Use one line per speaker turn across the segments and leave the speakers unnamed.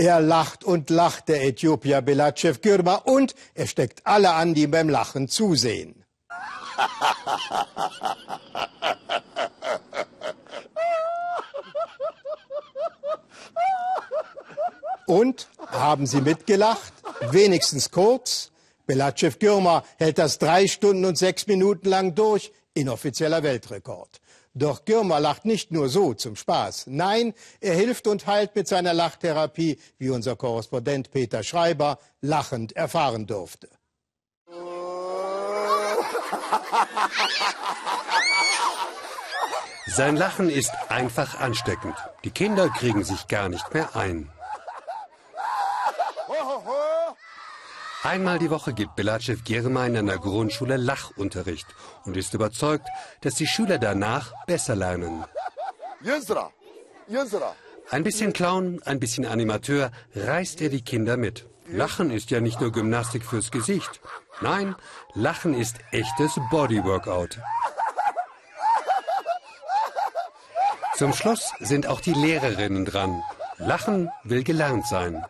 Er lacht und lacht, der Äthiopier Belachev Gürma, und er steckt alle an, die ihm beim Lachen zusehen. Und haben Sie mitgelacht? Wenigstens kurz? Belachev Gürma hält das drei Stunden und sechs Minuten lang durch. Inoffizieller Weltrekord. Doch Gürma lacht nicht nur so zum Spaß. Nein, er hilft und heilt mit seiner Lachtherapie, wie unser Korrespondent Peter Schreiber lachend erfahren durfte.
Sein Lachen ist einfach ansteckend. Die Kinder kriegen sich gar nicht mehr ein. Einmal die Woche gibt Belachev Germa in einer Grundschule Lachunterricht und ist überzeugt, dass die Schüler danach besser lernen. Ein bisschen Clown, ein bisschen Animateur, reißt er die Kinder mit. Lachen ist ja nicht nur Gymnastik fürs Gesicht. Nein, Lachen ist echtes Bodyworkout. Zum Schluss sind auch die Lehrerinnen dran. Lachen will gelernt sein.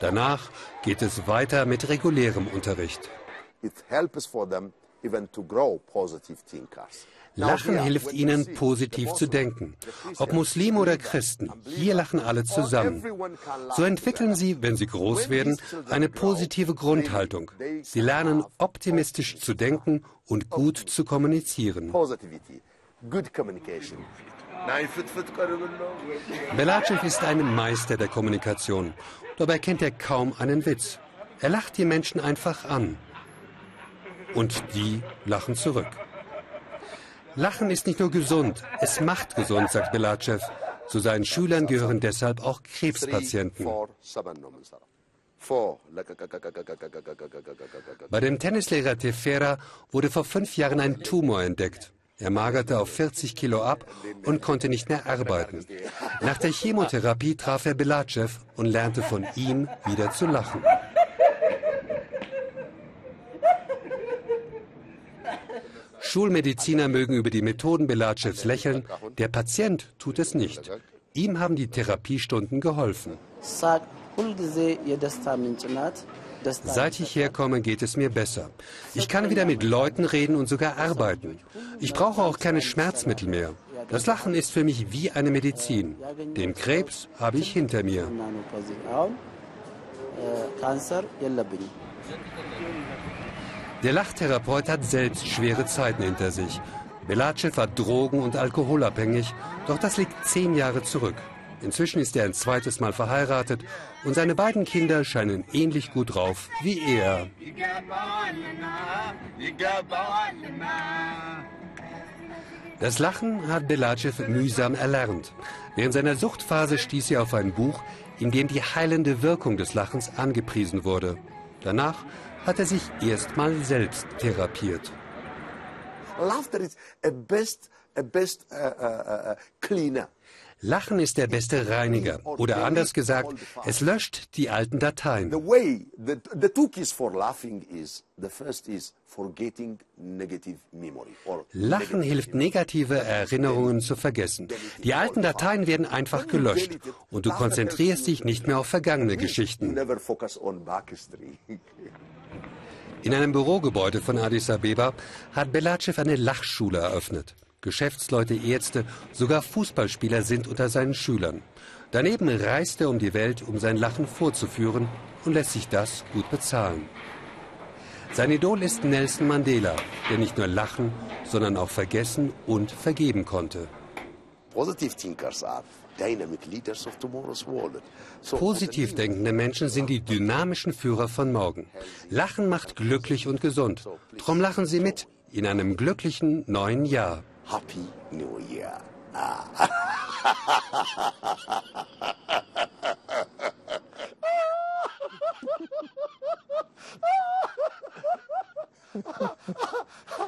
Danach geht es weiter mit regulärem Unterricht. Lachen hilft ihnen, positiv zu denken. Ob Muslim oder Christen, hier lachen alle zusammen. So entwickeln sie, wenn sie groß werden, eine positive Grundhaltung. Sie lernen, optimistisch zu denken und gut zu kommunizieren. Belachev ist ein Meister der Kommunikation. Dabei kennt er kaum einen Witz. Er lacht die Menschen einfach an. Und die lachen zurück. Lachen ist nicht nur gesund, es macht gesund, sagt Belachev. Zu seinen Schülern gehören deshalb auch Krebspatienten. Bei dem Tennislehrer Tefera wurde vor fünf Jahren ein Tumor entdeckt. Er magerte auf 40 Kilo ab und konnte nicht mehr arbeiten. Nach der Chemotherapie traf er Belachev und lernte von ihm wieder zu lachen. Schulmediziner mögen über die Methoden Belachevs lächeln, der Patient tut es nicht. Ihm haben die Therapiestunden geholfen. Seit ich herkomme, geht es mir besser. Ich kann wieder mit Leuten reden und sogar arbeiten. Ich brauche auch keine Schmerzmittel mehr. Das Lachen ist für mich wie eine Medizin. Den Krebs habe ich hinter mir. Der Lachtherapeut hat selbst schwere Zeiten hinter sich. Belachev war drogen- und alkoholabhängig, doch das liegt zehn Jahre zurück. Inzwischen ist er ein zweites Mal verheiratet und seine beiden Kinder scheinen ähnlich gut drauf wie er. Das Lachen hat Belachev mühsam erlernt. Während seiner Suchtphase stieß er auf ein Buch, in dem die heilende Wirkung des Lachens angepriesen wurde. Danach hat er sich erstmal selbst therapiert. Laughter is a best, a best uh, uh, uh, cleaner. Lachen ist der beste Reiniger. Oder anders gesagt, es löscht die alten Dateien. Lachen hilft negative Erinnerungen zu vergessen. Die alten Dateien werden einfach gelöscht und du konzentrierst dich nicht mehr auf vergangene Geschichten. In einem Bürogebäude von Addis Abeba hat Belachev eine Lachschule eröffnet. Geschäftsleute, Ärzte, sogar Fußballspieler sind unter seinen Schülern. Daneben reist er um die Welt, um sein Lachen vorzuführen und lässt sich das gut bezahlen. Sein Idol ist Nelson Mandela, der nicht nur lachen, sondern auch vergessen und vergeben konnte. Positiv denkende Menschen sind die dynamischen Führer von morgen. Lachen macht glücklich und gesund. Drum lachen Sie mit in einem glücklichen neuen Jahr. Happy New Year. Ah.